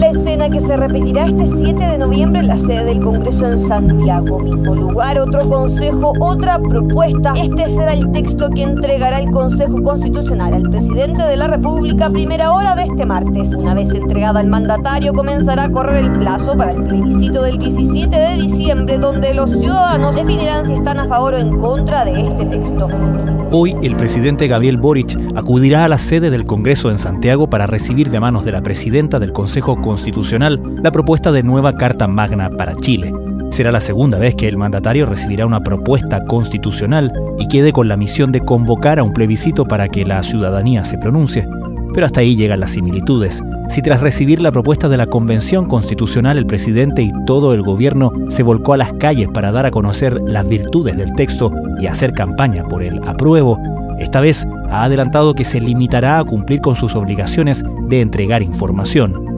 La escena que se repetirá este 7 de noviembre en la sede del Congreso en Santiago. Mismo lugar, otro consejo, otra propuesta. Este será el texto que entregará el Consejo Constitucional al presidente de la República a primera hora de este martes. Una vez entregada al mandatario, comenzará a correr el plazo para el plebiscito del 17 de diciembre, donde los ciudadanos definirán si están a favor o en contra de este texto. Hoy el presidente Gabriel Boric acudirá a la sede del Congreso en Santiago para recibir de manos de la presidenta del Consejo Constitucional la propuesta de nueva Carta Magna para Chile. Será la segunda vez que el mandatario recibirá una propuesta constitucional y quede con la misión de convocar a un plebiscito para que la ciudadanía se pronuncie. Pero hasta ahí llegan las similitudes. Si tras recibir la propuesta de la Convención Constitucional el presidente y todo el gobierno se volcó a las calles para dar a conocer las virtudes del texto y hacer campaña por el apruebo, esta vez ha adelantado que se limitará a cumplir con sus obligaciones de entregar información.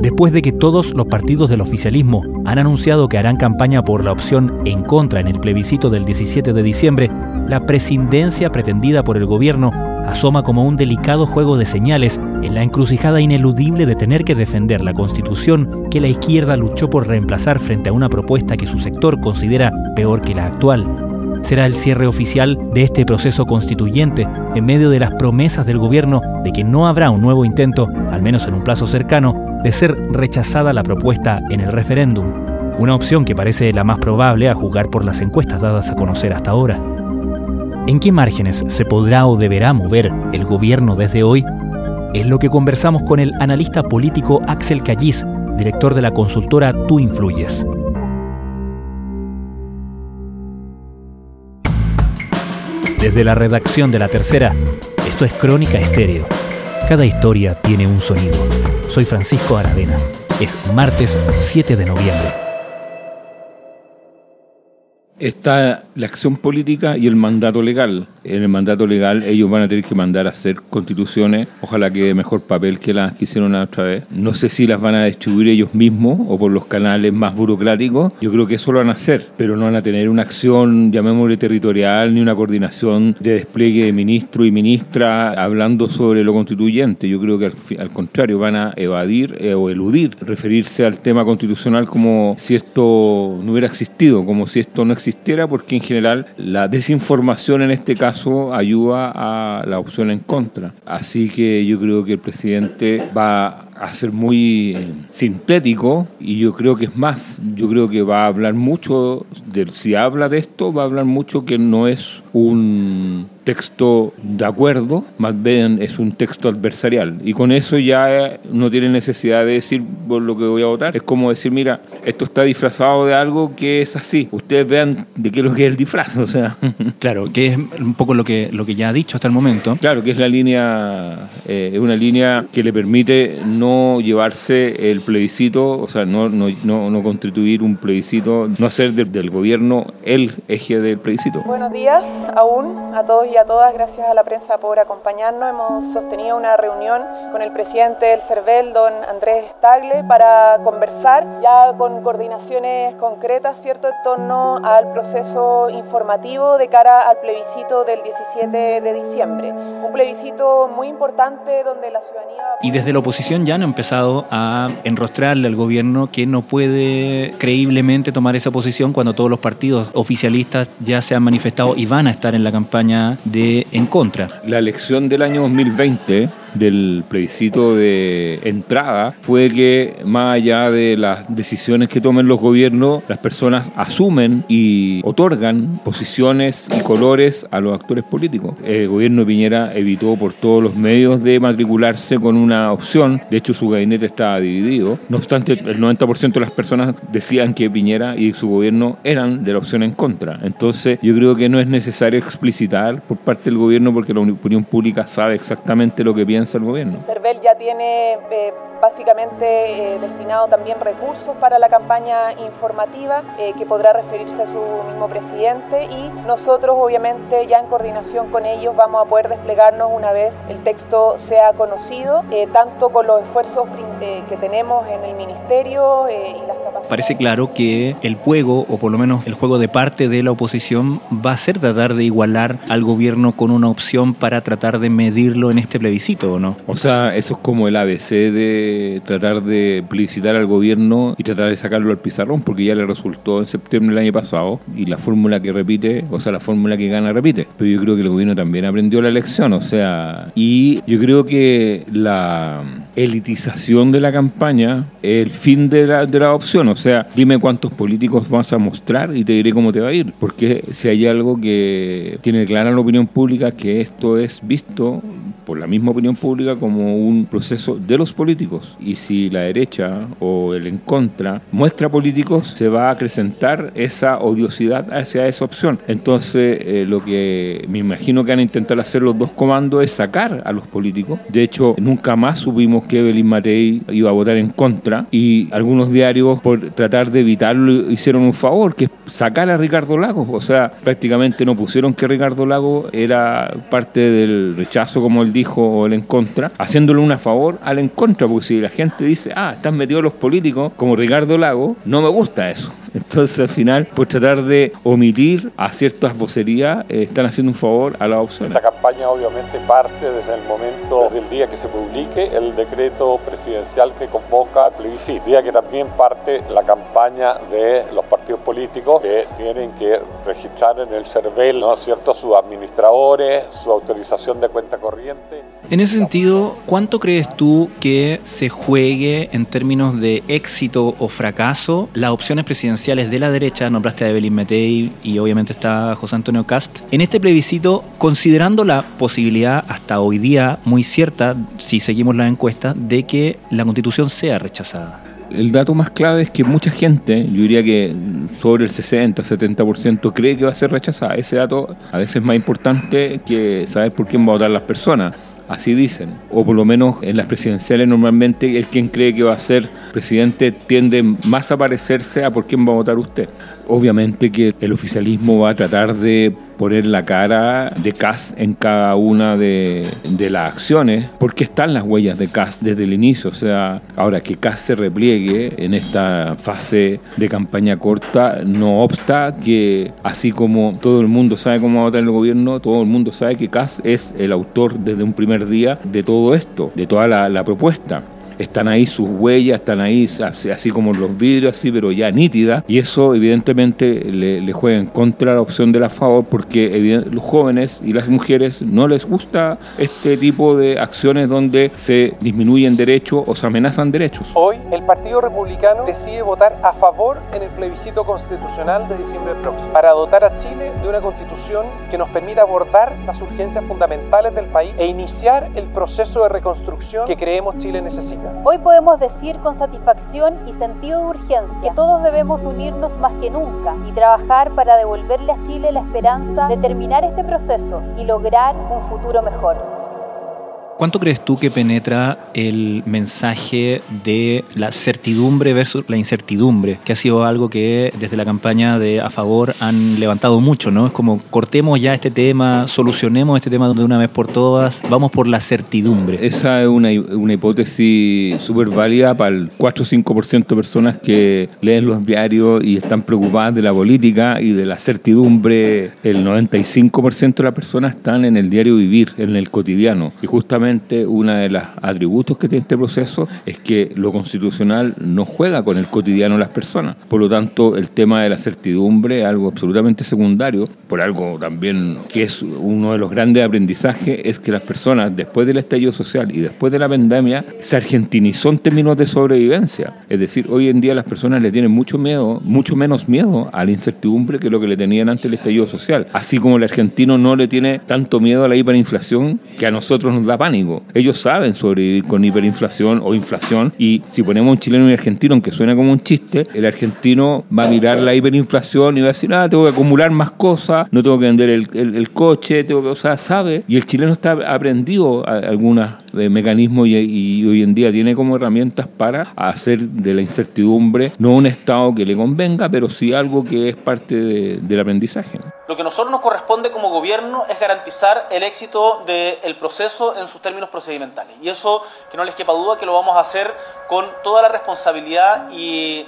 Después de que todos los partidos del oficialismo han anunciado que harán campaña por la opción en contra en el plebiscito del 17 de diciembre, la presidencia pretendida por el gobierno asoma como un delicado juego de señales en la encrucijada ineludible de tener que defender la constitución que la izquierda luchó por reemplazar frente a una propuesta que su sector considera peor que la actual. Será el cierre oficial de este proceso constituyente en medio de las promesas del gobierno de que no habrá un nuevo intento, al menos en un plazo cercano, de ser rechazada la propuesta en el referéndum, una opción que parece la más probable a jugar por las encuestas dadas a conocer hasta ahora. ¿En qué márgenes se podrá o deberá mover el gobierno desde hoy? Es lo que conversamos con el analista político Axel Callis, director de la consultora Tú Influyes. Desde la redacción de La Tercera, esto es Crónica Estéreo. Cada historia tiene un sonido. Soy Francisco Aravena. Es martes 7 de noviembre está la acción política y el mandato legal. En el mandato legal ellos van a tener que mandar a hacer constituciones, ojalá que mejor papel que las que hicieron la otra vez. No sé si las van a distribuir ellos mismos o por los canales más burocráticos. Yo creo que eso lo van a hacer, pero no van a tener una acción, llamémosle territorial, ni una coordinación de despliegue de ministro y ministra hablando sobre lo constituyente. Yo creo que al, contrario van a evadir eh, o eludir referirse al tema constitucional como si esto no hubiera existido, como si esto no existiera porque en general la desinformación en este caso ayuda a la opción en contra. Así que yo creo que el presidente va a ser muy eh, sintético y yo creo que es más, yo creo que va a hablar mucho, de, si habla de esto, va a hablar mucho que no es un texto de acuerdo, más bien es un texto adversarial. Y con eso ya no tiene necesidad de decir por lo que voy a votar. Es como decir, mira, esto está disfrazado de algo que es así. Ustedes vean de qué es lo que es el disfraz, o sea. Claro, que es un poco lo que, lo que ya ha dicho hasta el momento. Claro, que es la línea, eh, es una línea que le permite no llevarse el plebiscito, o sea, no, no, no, constituir un plebiscito, no hacer del gobierno el eje del plebiscito. Buenos días aún a todos y a todas, gracias a la prensa por acompañarnos. Hemos sostenido una reunión con el presidente del CERVEL, don Andrés Tagle, para conversar ya con coordinaciones concretas, ¿cierto?, en torno al proceso informativo de cara al plebiscito del 17 de diciembre. Un plebiscito muy importante donde la ciudadanía... Y desde la oposición ya han empezado a enrostrarle al gobierno que no puede creíblemente tomar esa posición cuando todos los partidos oficialistas ya se han manifestado y van a estar en la campaña de en contra. La elección del año 2020 del plebiscito de entrada fue que más allá de las decisiones que tomen los gobiernos, las personas asumen y otorgan posiciones y colores a los actores políticos. El gobierno de Piñera evitó por todos los medios de matricularse con una opción, de hecho su gabinete estaba dividido, no obstante el 90% de las personas decían que Piñera y su gobierno eran de la opción en contra. Entonces yo creo que no es necesario explicitar por parte del gobierno porque la opinión pública sabe exactamente lo que piensa el gobierno. CERVEL ya tiene eh, básicamente eh, destinado también recursos para la campaña informativa eh, que podrá referirse a su mismo presidente y nosotros obviamente ya en coordinación con ellos vamos a poder desplegarnos una vez el texto sea conocido, tanto con los esfuerzos que tenemos en el ministerio y las Parece claro que el juego, o por lo menos el juego de parte de la oposición, va a ser tratar de igualar al gobierno con una opción para tratar de medirlo en este plebiscito, ¿o no? O sea, eso es como el ABC de tratar de plebiscitar al gobierno y tratar de sacarlo al pizarrón, porque ya le resultó en septiembre del año pasado y la fórmula que repite, o sea, la fórmula que gana repite. Pero yo creo que el gobierno también aprendió la lección, o sea, y yo creo que la elitización de la campaña el fin de la, de la opción, o sea, dime cuántos políticos vas a mostrar y te diré cómo te va a ir, porque si hay algo que tiene clara la opinión pública, que esto es visto por la misma opinión pública como un proceso de los políticos. Y si la derecha o el en contra muestra políticos, se va a acrecentar esa odiosidad hacia esa opción. Entonces, eh, lo que me imagino que van a intentar hacer los dos comandos es sacar a los políticos. De hecho, nunca más supimos que Evelyn Matei iba a votar en contra y algunos diarios, por tratar de evitarlo, hicieron un favor, que es sacar a Ricardo Lagos. O sea, prácticamente no pusieron que Ricardo Lagos era parte del rechazo, como él dijo, el en contra, haciéndole una favor al en contra, porque si la gente dice, ah, están metidos los políticos, como Ricardo Lago, no me gusta eso. Entonces al final, por tratar de omitir a ciertas vocerías, eh, están haciendo un favor a la opción. Esta campaña obviamente parte desde el momento del día que se publique el decreto presidencial que convoca al plebiscito, día que también parte la campaña de los partidos políticos que tienen que registrar en el CERVEL, ¿no es cierto?, sus administradores, su autorización de cuenta corriente. En ese sentido, ¿cuánto crees tú que se juegue en términos de éxito o fracaso las opciones presidenciales de la derecha? Nombraste a Evelyn Metei y obviamente está José Antonio Cast. En este plebiscito, considerando la posibilidad hasta hoy día muy cierta, si seguimos la encuesta, de que la constitución sea rechazada. El dato más clave es que mucha gente, yo diría que sobre el 60, 70%, cree que va a ser rechazada. Ese dato a veces es más importante que saber por quién va a votar las personas. Así dicen. O por lo menos en las presidenciales normalmente el quien cree que va a ser presidente tiende más a parecerse a por quién va a votar usted. Obviamente que el oficialismo va a tratar de poner la cara de CAS en cada una de, las acciones, porque están las huellas de CAS desde el inicio. O sea, ahora que CAS se repliegue en esta fase de campaña corta, no obsta que, así como todo el mundo sabe cómo va a votar el gobierno, todo el mundo sabe que CAS es el autor desde un primer día de todo esto, de toda la propuesta están ahí sus huellas, están ahí así, como los vidrios, así, pero ya nítida, y eso evidentemente le, juega en contra la opción de la favor, porque los jóvenes y las mujeres no les gusta este tipo de acciones donde se disminuyen derechos o se amenazan derechos. Hoy el Partido Republicano decide votar a favor en el plebiscito constitucional de diciembre próximo, para dotar a Chile de una constitución que nos permita abordar las urgencias fundamentales del país e iniciar el proceso de reconstrucción que creemos Chile necesita. Hoy podemos decir con satisfacción y sentido de urgencia que todos debemos unirnos más que nunca y trabajar para devolverle a Chile la esperanza de terminar este proceso y lograr un futuro mejor. ¿Cuánto crees tú que penetra el mensaje de la certidumbre versus la incertidumbre? Que ha sido algo que desde la campaña de A Favor han levantado mucho, ¿no? Es como cortemos ya este tema, solucionemos este tema de una vez por todas, vamos por la certidumbre. Esa es una, una hipótesis súper válida para el 4 o 5% de personas que leen los diarios y están preocupadas de la política y de la certidumbre. El 95% de las personas están en el diario vivir, en el cotidiano. Y justamente uno de los atributos que tiene este proceso es que lo constitucional no juega con el cotidiano de las personas. Por lo tanto, el tema de la certidumbre es algo absolutamente secundario. Por algo también que es uno de los grandes aprendizajes es que las personas después del estallido social y después de la pandemia se argentinizó en términos de sobrevivencia. Es decir, hoy en día las personas le tienen mucho miedo, mucho menos miedo a la incertidumbre que lo que le tenían antes del estallido social. Así como el argentino no le tiene tanto miedo a la hiperinflación que a nosotros nos da pánico ellos saben sobrevivir con hiperinflación o inflación y si ponemos un chileno y un argentino, aunque suena como un chiste, el argentino va a mirar la hiperinflación y va a decir, ah, tengo que acumular más cosas, no tengo que vender el, coche, tengo que, o sea, sabe. Y el chileno está aprendido a algunos mecanismos y, hoy en día tiene como herramientas para hacer de la incertidumbre no un estado que le convenga, pero sí algo que es parte del aprendizaje. Lo que a nosotros nos corresponde como gobierno es garantizar el éxito del proceso en sus términos procedimentales. Y eso, que no les quepa duda, que lo vamos a hacer con toda la responsabilidad y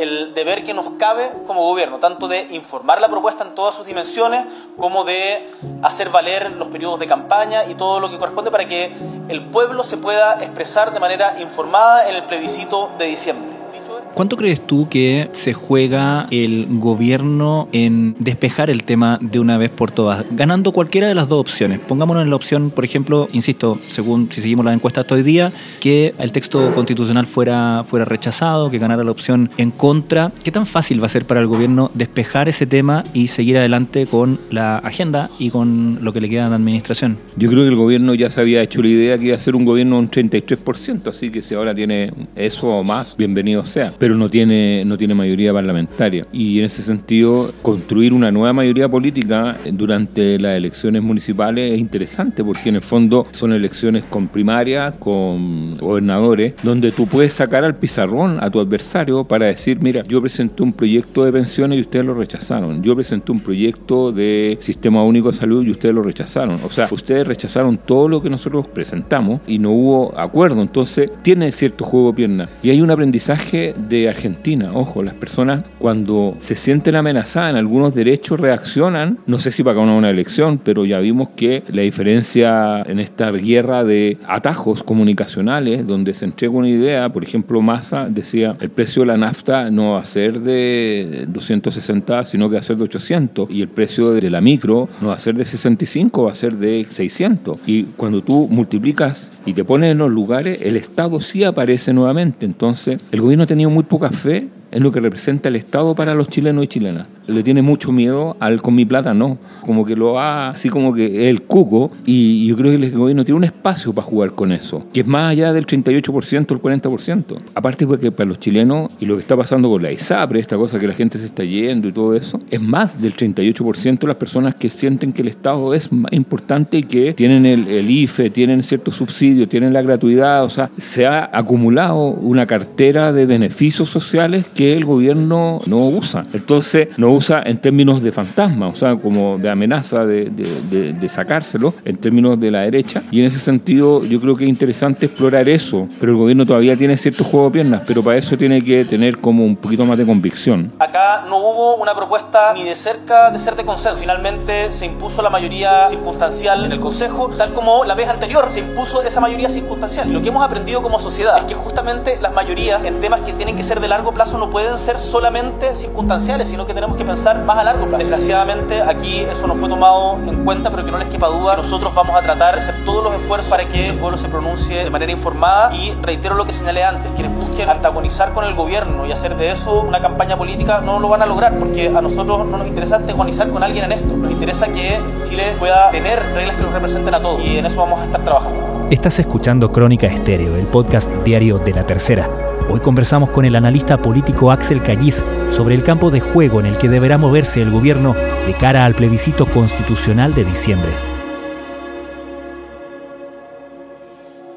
el deber que nos cabe como gobierno, tanto de informar la propuesta en todas sus dimensiones, como de hacer valer los periodos de campaña y todo lo que corresponde para que el pueblo se pueda expresar de manera informada en el plebiscito de diciembre. ¿Cuánto crees tú que se juega el gobierno en despejar el tema de una vez por todas, ganando cualquiera de las dos opciones? Pongámonos en la opción, por ejemplo, insisto, según si seguimos las encuestas hasta hoy día, que el texto constitucional fuera, fuera rechazado, que ganara la opción en contra. ¿Qué tan fácil va a ser para el gobierno despejar ese tema y seguir adelante con la agenda y con lo que le queda de administración? Yo creo que el gobierno ya se había hecho la idea que iba a ser un gobierno un 33%, así que si ahora tiene eso o más, bienvenido sea pero no tiene, no tiene mayoría parlamentaria. Y en ese sentido, construir una nueva mayoría política durante las elecciones municipales es interesante, porque en el fondo son elecciones con primaria, con gobernadores, donde tú puedes sacar al pizarrón a tu adversario para decir, mira, yo presenté un proyecto de pensiones y ustedes lo rechazaron. Yo presenté un proyecto de sistema único de salud y ustedes lo rechazaron. O sea, ustedes rechazaron todo lo que nosotros presentamos y no hubo acuerdo. Entonces, tiene cierto juego pierna. Y hay un aprendizaje de Argentina. Ojo, las personas cuando se sienten amenazadas en algunos derechos reaccionan, no sé si para una elección, pero ya vimos que la diferencia en esta guerra de atajos comunicacionales, donde se entrega una idea, por ejemplo, Massa decía, el precio de la nafta no va a ser de 260, sino que va a ser de 800, y el precio de la micro no va a ser de 65, va a ser de 600. Y cuando tú multiplicas y te pones en los lugares, el Estado sí aparece nuevamente. Entonces, el gobierno ha tenido muy poca fe en lo que representa el Estado para los chilenos y chilenas le tiene mucho miedo al con mi plata no, como que lo va así como que el cuco y yo creo que el gobierno tiene un espacio para jugar con eso, que es más allá del 38% o el 40%. Aparte porque para los chilenos y lo que está pasando con la ISAPRE, esta cosa que la gente se está yendo y todo eso, es más del 38% las personas que sienten que el Estado es más importante y que tienen el, el IFE, tienen ciertos subsidios, tienen la gratuidad, o sea, se ha acumulado una cartera de beneficios sociales que el gobierno no usa. Entonces, no usa en términos de fantasma, o sea, como de amenaza de, de, sacárselo en términos de la derecha. Y en ese sentido yo creo que es interesante explorar eso, pero el gobierno todavía tiene cierto juego de piernas, pero para eso tiene que tener como un poquito más de convicción. Acá no hubo una propuesta ni de cerca de ser de consenso. Finalmente se impuso la mayoría circunstancial en el Consejo, tal como la vez anterior se impuso esa mayoría circunstancial. Lo que hemos aprendido como sociedad es que justamente las mayorías en temas que tienen que ser de largo plazo no pueden ser solamente circunstanciales, sino que tenemos que pensar más a largo plazo. Desgraciadamente aquí eso no fue tomado en cuenta, pero que no les quepa duda, nosotros vamos a tratar de hacer todos los esfuerzos para que el pueblo se pronuncie de manera informada y reitero lo que señalé antes, quienes busquen antagonizar con el gobierno y hacer de eso una campaña política no lo van a lograr, porque a nosotros no nos interesa antagonizar con alguien en esto, nos interesa que Chile pueda tener reglas que lo representen a todos y en eso vamos a estar trabajando. Estás escuchando Crónica Estéreo, el podcast diario de la tercera. Hoy conversamos con el analista político Axel Callis sobre el campo de juego en el que deberá moverse el gobierno de cara al plebiscito constitucional de diciembre.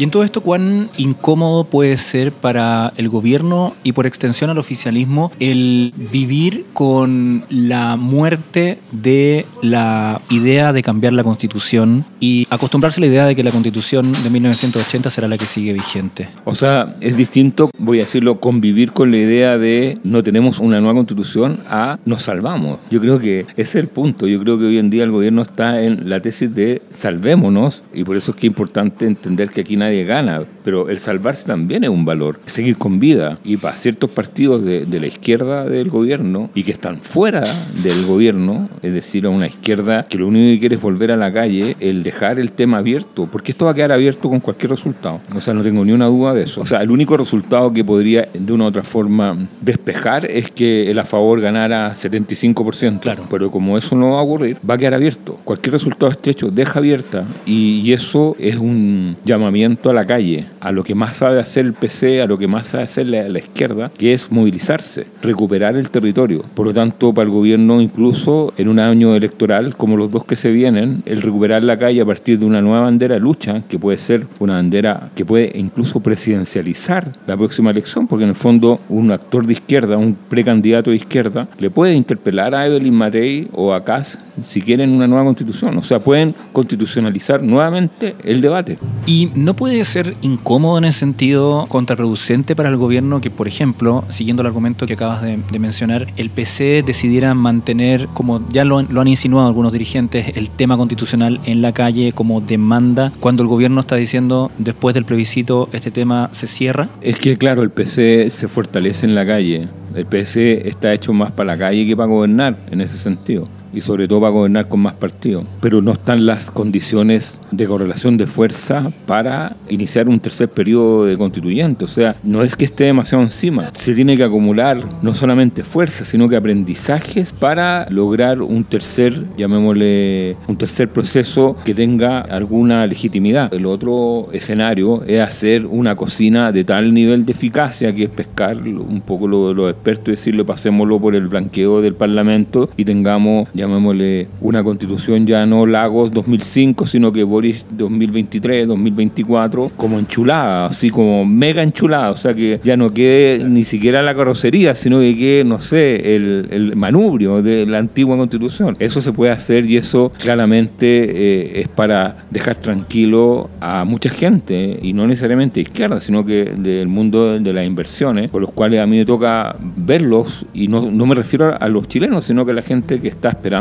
Y en todo esto, ¿cuán incómodo puede ser para el gobierno y por extensión al oficialismo el vivir con la muerte de la idea de cambiar la constitución y acostumbrarse a la idea de que la constitución de 1980 será la que sigue vigente? O sea, es distinto, voy a decirlo, convivir con la idea de no tenemos una nueva constitución a nos salvamos. Yo creo que ese es el punto. Yo creo que hoy en día el gobierno está en la tesis de salvémonos y por eso es que es importante entender que aquí nadie gana, pero el salvarse también es un valor, seguir con vida. Y para ciertos partidos de, la izquierda del gobierno y que están fuera del gobierno, es decir, a una izquierda que lo único que quiere es volver a la calle, el dejar el tema abierto, porque esto va a quedar abierto con cualquier resultado. O sea, no tengo ni una duda de eso. O sea, el único resultado que podría de una u otra forma despejar es que el a favor ganara 75%. Claro. Pero como eso no va a ocurrir, va a quedar abierto. Cualquier resultado estrecho deja abierta y, y eso es un llamamiento a la calle, a lo que más sabe hacer el PC, a lo que más sabe hacer la, izquierda, que es movilizarse, recuperar el territorio. Por lo tanto, para el gobierno, incluso en un año electoral como los dos que se vienen, el recuperar la calle a partir de una nueva bandera de lucha, que puede ser una bandera que puede incluso presidencializar la próxima elección, porque en el fondo un actor de izquierda, un precandidato de izquierda, le puede interpelar a Evelyn Matei o a Kass si quieren una nueva constitución. O sea, pueden constitucionalizar nuevamente el debate. Y no puede ser incómodo en ese sentido, contraproducente para el gobierno que, por ejemplo, siguiendo el argumento que acabas de, mencionar, el PC decidiera mantener, como ya lo, lo han insinuado algunos dirigentes, el tema constitucional en la calle como demanda, cuando el gobierno está diciendo después del plebiscito este tema se cierra? Es que claro, el PC se fortalece en la calle. El PC está hecho más para la calle que para gobernar en ese sentido y sobre todo para gobernar con más partidos. Pero no están las condiciones de correlación de fuerza para iniciar un tercer periodo de constituyente. O sea, no es que esté demasiado encima. Se tiene que acumular no solamente fuerza, sino que aprendizajes para lograr un tercer, llamémosle, un tercer proceso que tenga alguna legitimidad. El otro escenario es hacer una cocina de tal nivel de eficacia que es pescar un poco lo de los expertos y decirle pasémoslo por el blanqueo del Parlamento y tengamos llamémosle una constitución ya no Lagos 2005, sino que Boris 2023, 2024, como enchulada, así como mega enchulada, o sea que ya no quede ni siquiera la carrocería, sino que quede, no sé, el, el manubrio de la antigua constitución. Eso se puede hacer y eso claramente eh, es para dejar tranquilo a mucha gente, y no necesariamente izquierda, sino que del mundo de las inversiones, por los cuales a mí me toca verlos, y no, no me refiero a los chilenos, sino que a la gente que está esperando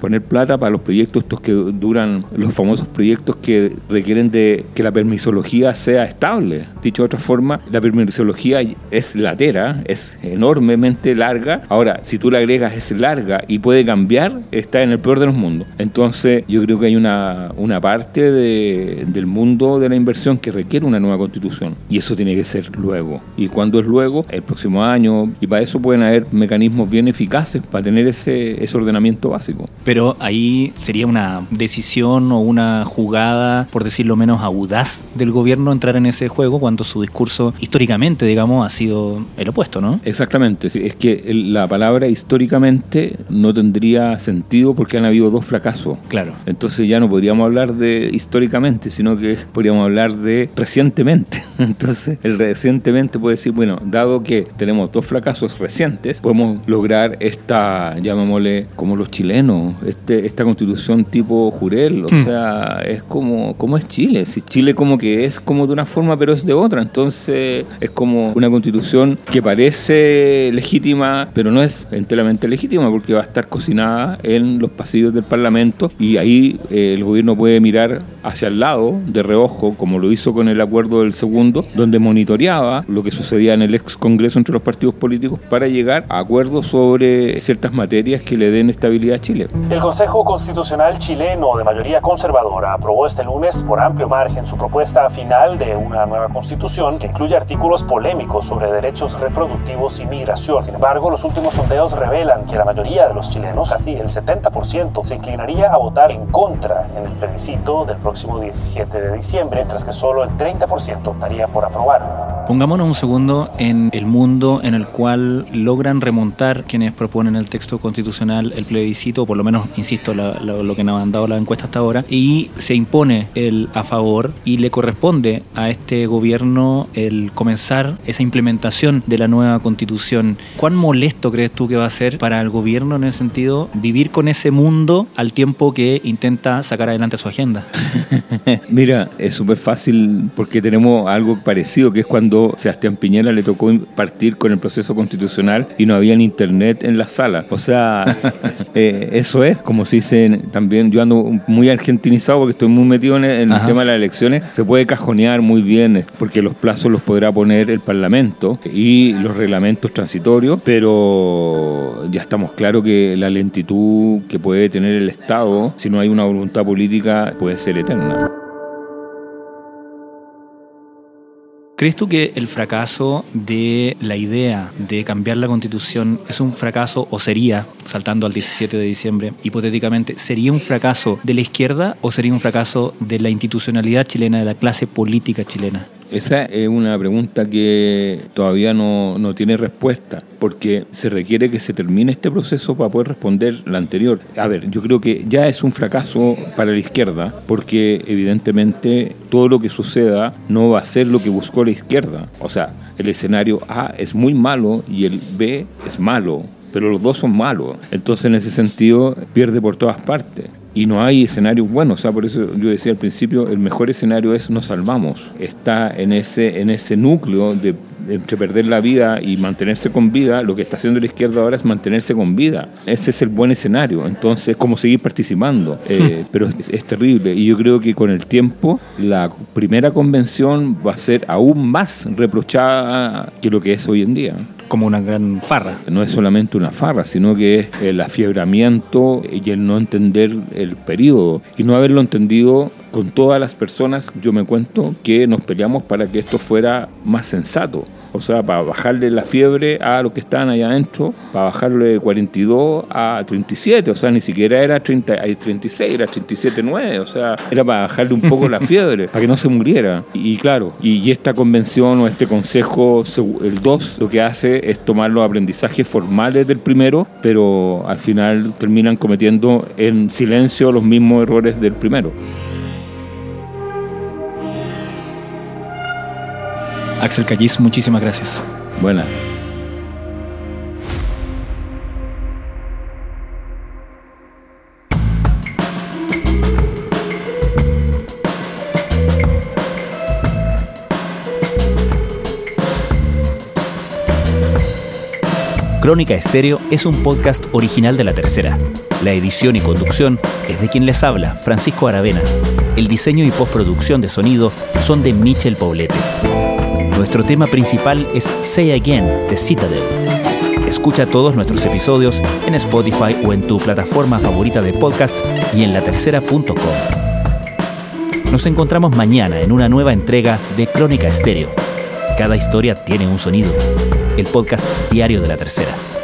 poner plata para los proyectos estos que duran, los famosos proyectos que requieren de que la permisología sea estable. Dicho de otra forma, la permisología es latera, es enormemente larga. Ahora, si tú la agregas es larga y puede cambiar, está en el peor de los mundos. Entonces, yo creo que hay una, una parte de, del mundo de la inversión que requiere una nueva constitución. Y eso tiene que ser luego. Y cuando es luego, el próximo año. Y para eso pueden haber mecanismos bien eficaces para tener ese, ese ordenamiento pero ahí sería una decisión o una jugada, por decirlo menos, audaz del gobierno entrar en ese juego cuando su discurso históricamente, digamos, ha sido el opuesto, ¿no? Exactamente. Es que la palabra históricamente no tendría sentido porque han habido dos fracasos. Claro. Entonces ya no podríamos hablar de históricamente, sino que podríamos hablar de recientemente. Entonces, el recientemente puede decir, bueno, dado que tenemos dos fracasos recientes, podemos lograr esta, llamémosle, como los chilenos, este, esta constitución tipo Jurel, o hmm. sea, es como, como es Chile. Si Chile como que es como de una forma, pero es de otra. Entonces es como una constitución que parece legítima, pero no es enteramente legítima porque va a estar cocinada en los pasillos del Parlamento y ahí eh, el gobierno puede mirar hacia el lado, de reojo, como lo hizo con el acuerdo del segundo, donde monitoreaba lo que sucedía en el ex Congreso entre los partidos políticos para llegar a acuerdos sobre ciertas materias que le den estabilidad El Consejo Constitucional chileno de mayoría conservadora aprobó este lunes por amplio margen su propuesta final de una nueva constitución que incluye artículos polémicos sobre derechos reproductivos y migración. Sin embargo, los últimos sondeos revelan que la mayoría de los chilenos, casi el 70%, se inclinaría a votar en contra en el plebiscito del próximo 17 de diciembre, mientras que solo el 30% optaría por aprobarlo. Pongámonos un segundo en el mundo en el cual logran remontar quienes proponen el texto constitucional el plebiscito por lo menos, insisto, lo que nos han dado la encuesta hasta ahora, y se impone el a favor y le corresponde a este gobierno el comenzar esa implementación de la nueva constitución. ¿Cuán molesto crees tú que va a ser para el gobierno en ese sentido vivir con ese mundo al tiempo que intenta sacar adelante su agenda? Mira, es súper fácil porque tenemos algo parecido, que es cuando Sebastián Piñera le tocó partir con el proceso constitucional y no había internet en la sala. O sea, eh, eso es, como se dice también, yo ando muy argentinizado porque estoy muy metido en el, tema de las elecciones, se puede cajonear muy bien porque los plazos los podrá poner el Parlamento y los reglamentos transitorios, pero ya estamos claros que la lentitud que puede tener el Estado, si no hay una voluntad política, puede ser eterna. ¿Crees tú que el fracaso de la idea de cambiar la constitución es un fracaso o sería, saltando al 17 de diciembre, hipotéticamente, sería un fracaso de la izquierda o sería un fracaso de la institucionalidad chilena, de la clase política chilena? Esa es una pregunta que todavía no, no, tiene respuesta, porque se requiere que se termine este proceso para poder responder la anterior. A ver, yo creo que ya es un fracaso para la izquierda, porque evidentemente todo lo que suceda no va a ser lo que buscó la izquierda. O sea, el escenario A es muy malo y el B es malo pero los dos son malos. Entonces, en ese sentido, pierde por todas partes y no hay escenarios buenos. O sea, por eso yo decía al principio, el mejor escenario es nos salvamos. Está en ese, en ese núcleo de entre perder la vida y mantenerse con vida, lo que está haciendo la izquierda ahora es mantenerse con vida. Ese es el buen escenario. Entonces, como seguir participando. Eh, pero es, es, terrible. Y yo creo que con el tiempo, la primera convención va a ser aún más reprochada que lo que es hoy en día como una gran farra. No es solamente una farra, sino que es el afiebramiento y el no entender el periodo y no haberlo entendido con todas las personas, yo me cuento, que nos peleamos para que esto fuera más sensato. O sea, para bajarle la fiebre a los que estaban allá adentro, para bajarle de 42 a 37, o sea, ni siquiera era 30, 36, era 37,9, o sea, era para bajarle un poco la fiebre, para que no se muriera. Y, claro, y, esta convención o este consejo, el 2, lo que hace es tomar los aprendizajes formales del primero, pero al final terminan cometiendo en silencio los mismos errores del primero. Axel Callis, muchísimas gracias. Buena. Crónica Estéreo es un podcast original de La Tercera. La edición y conducción es de quien les habla, Francisco Aravena. El diseño y postproducción de sonido son de Michel Poblete. Nuestro tema principal es Say Again de Citadel. Escucha todos nuestros episodios en Spotify o en tu plataforma favorita de podcast y en latercera.com. Nos encontramos mañana en una nueva entrega de Crónica Estéreo. Cada historia tiene un sonido. El podcast diario de la tercera.